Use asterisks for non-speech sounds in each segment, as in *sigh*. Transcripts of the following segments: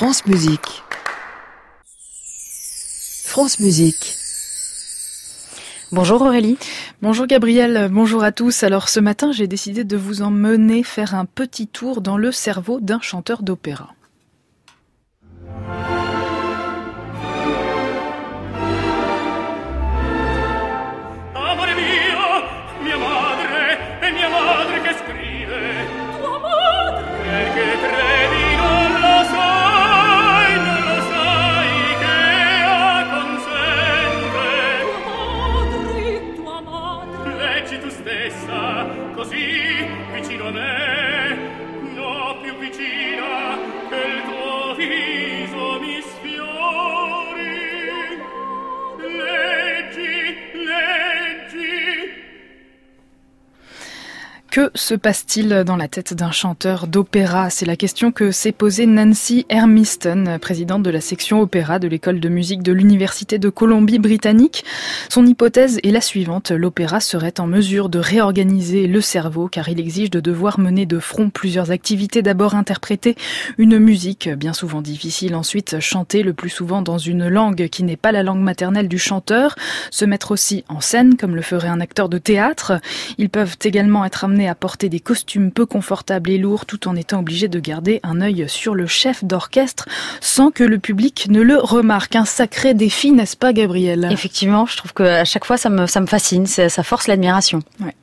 France Musique. France Musique. Bonjour Aurélie. Bonjour Gabriel, bonjour à tous. Alors ce matin, j'ai décidé de vous emmener faire un petit tour dans le cerveau d'un chanteur d'opéra. così vicino a me no più vicina. Que se passe-t-il dans la tête d'un chanteur d'opéra? C'est la question que s'est posée Nancy Hermiston, présidente de la section opéra de l'école de musique de l'Université de Colombie-Britannique. Son hypothèse est la suivante. L'opéra serait en mesure de réorganiser le cerveau car il exige de devoir mener de front plusieurs activités. D'abord interpréter une musique bien souvent difficile, ensuite chanter le plus souvent dans une langue qui n'est pas la langue maternelle du chanteur, se mettre aussi en scène comme le ferait un acteur de théâtre. Ils peuvent également être amenés à porter des costumes peu confortables et lourds tout en étant obligé de garder un œil sur le chef d'orchestre sans que le public ne le remarque. Un sacré défi, n'est-ce pas Gabriel? Effectivement, je trouve que à chaque fois ça me, ça me fascine, ça, force l'admiration. Ouais.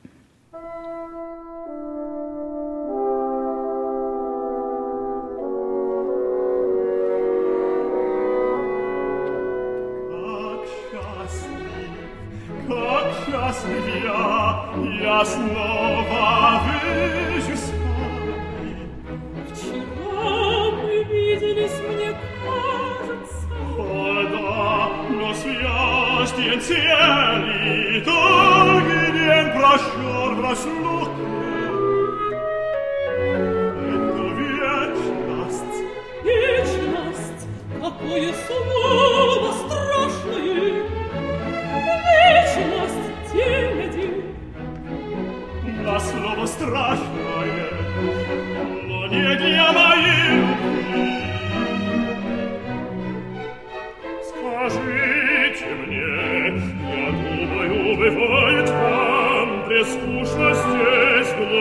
was los?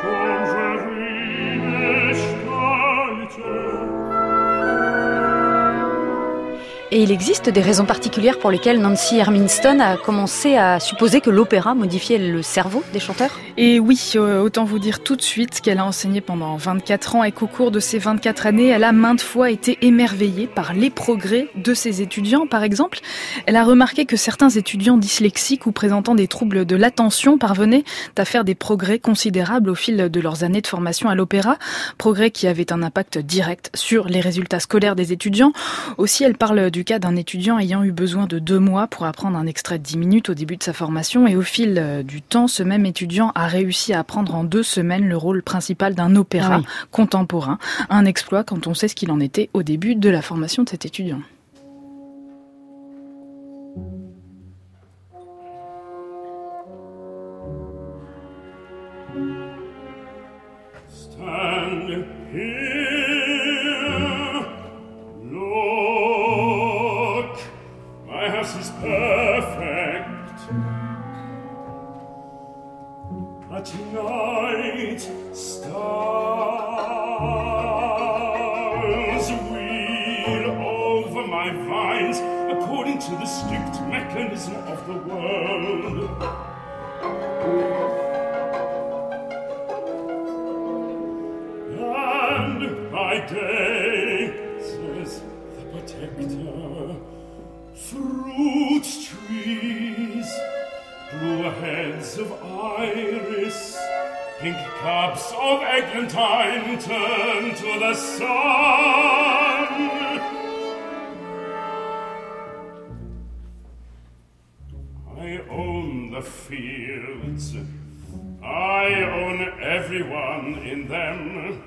songs every Et il existe des raisons particulières pour lesquelles Nancy Herminston a commencé à supposer que l'opéra modifiait le cerveau des chanteurs? Et oui, euh, autant vous dire tout de suite qu'elle a enseigné pendant 24 ans et qu'au cours de ces 24 années, elle a maintes fois été émerveillée par les progrès de ses étudiants. Par exemple, elle a remarqué que certains étudiants dyslexiques ou présentant des troubles de l'attention parvenaient à faire des progrès considérables au fil de leurs années de formation à l'opéra, progrès qui avaient un impact direct sur les résultats scolaires des étudiants. Aussi, elle parle du cas d'un étudiant ayant eu besoin de deux mois pour apprendre un extrait de 10 minutes au début de sa formation et au fil euh, du temps, ce même étudiant a réussi à apprendre en deux semaines le rôle principal d'un opéra Ah oui. contemporain. Un exploit quand on sait ce qu'il en était au début de la formation de cet étudiant. Stand here, my vines according to the strict mechanism of the world. And by day, says the protector, fruit trees blue heads of iris, pink cups of eglantine turn to the sun. Fields. I own everyone in them.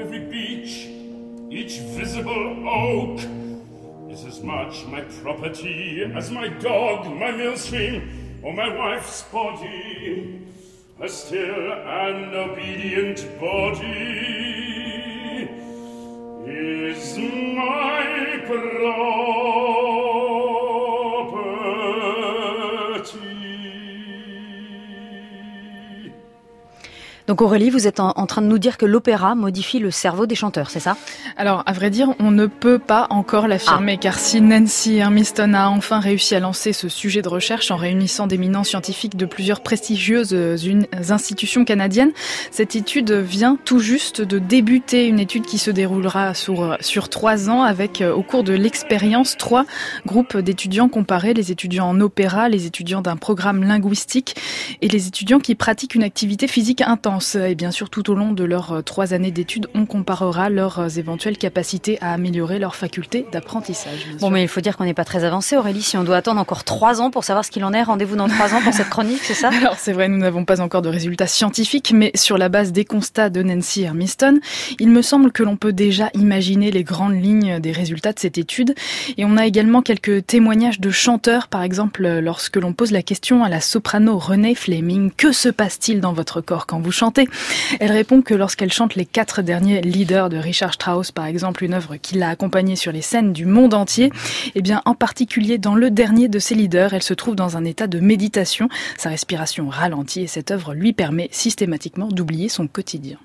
Every beach, each visible oak is as much my property as my dog, my millstream, or my wife's body. A still and obedient body is my property. Donc Aurélie, vous êtes en, en train de nous dire que l'opéra modifie le cerveau des chanteurs, c'est ça? Alors, à vrai dire, on ne peut pas encore l'affirmer, car si Nancy Hermiston a enfin réussi à lancer ce sujet de recherche en réunissant d'éminents scientifiques de plusieurs prestigieuses institutions canadiennes, cette étude vient tout juste de débuter, une étude qui se déroulera sur, sur trois ans avec, euh, au cours de l'expérience, trois groupes d'étudiants comparés, les étudiants en opéra, les étudiants d'un programme linguistique et les étudiants qui pratiquent une activité physique intense. Et bien sûr, tout au long de leurs euh, trois années d'études, on comparera leurs euh, éventuelles capacités à améliorer leurs facultés d'apprentissage. Bon, mais il faut dire qu'on n'est pas très avancé, Aurélie. Si on doit attendre encore trois ans pour savoir ce qu'il en est, rendez-vous dans trois ans pour cette chronique, c'est ça *laughs* Alors c'est vrai, nous n'avons pas encore de résultats scientifiques, mais sur la base des constats de Nancy Hermiston, il me semble que l'on peut déjà imaginer les grandes lignes des résultats de cette étude. Et on a également quelques témoignages de chanteurs, par exemple lorsque l'on pose la question à la soprano Renée Fleming, que se passe-t-il dans votre corps quand vous chantez? Elle répond que lorsqu'elle chante les quatre derniers leaders de Richard Strauss, par exemple, une œuvre qui l'a accompagnée sur les scènes du monde entier, eh bien en particulier dans le dernier de ses leaders, elle se trouve dans un état de méditation. Sa respiration ralentit et cette œuvre lui permet systématiquement d'oublier son quotidien.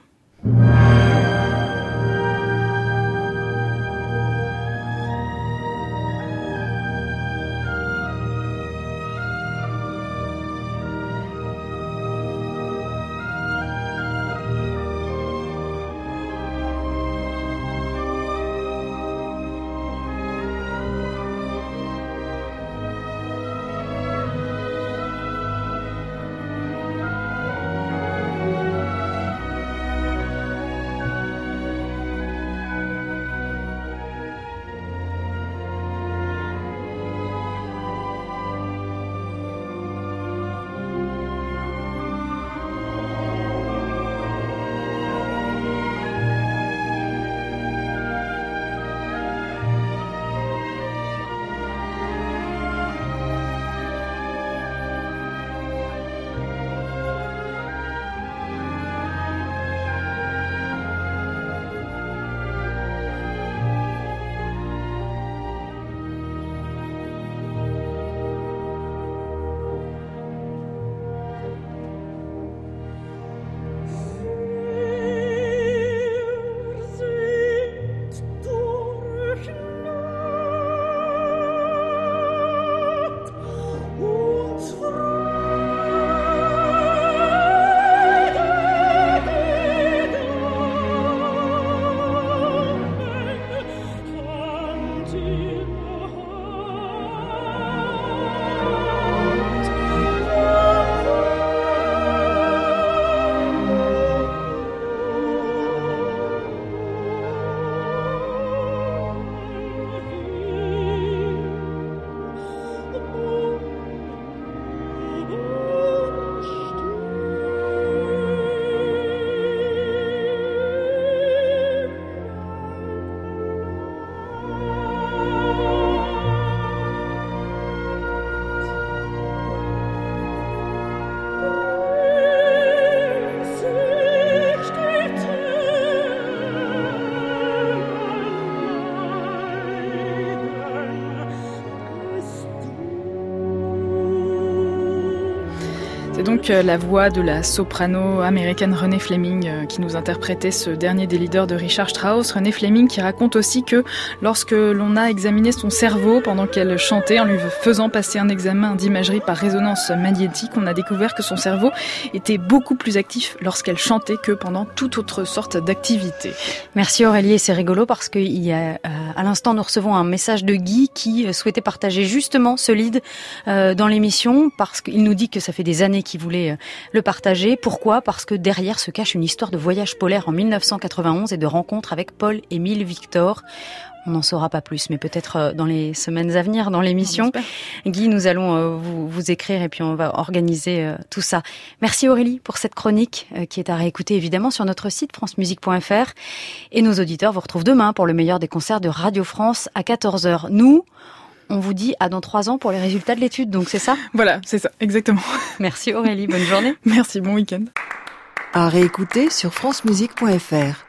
see. Euh, la voix de la soprano américaine Renée Fleming euh, qui nous interprétait ce dernier des leaders de Richard Strauss. Renée Fleming qui raconte aussi que lorsque l'on a examiné son cerveau pendant qu'elle chantait en lui faisant passer un examen d'imagerie par résonance magnétique, on a découvert que son cerveau était beaucoup plus actif lorsqu'elle chantait que pendant toute autre sorte d'activité. Merci Aurélie c'est rigolo parce que y a, euh, à l'instant nous recevons un message de Guy qui souhaitait partager justement ce lead dans l'émission parce qu'il nous dit que ça fait des années qui voulait euh, le partager. Pourquoi? Parce que derrière se cache une histoire de voyage polaire en 1991 et de rencontre avec Paul-Émile Victor. On n'en saura pas plus, mais peut-être euh, dans les semaines à venir dans l'émission. Guy, nous allons euh, vous, écrire et puis on va organiser tout ça. Merci Aurélie pour cette chronique qui est à réécouter évidemment sur notre site francemusique.fr. Et nos auditeurs vous retrouvent demain pour le meilleur des concerts de Radio France à 14h. Nous, on vous dit à dans trois ans pour les résultats de l'étude, donc c'est ça? Voilà, c'est ça, exactement. Merci Aurélie, bonne journée. Merci, bon week-end. À réécouter sur francemusique.fr.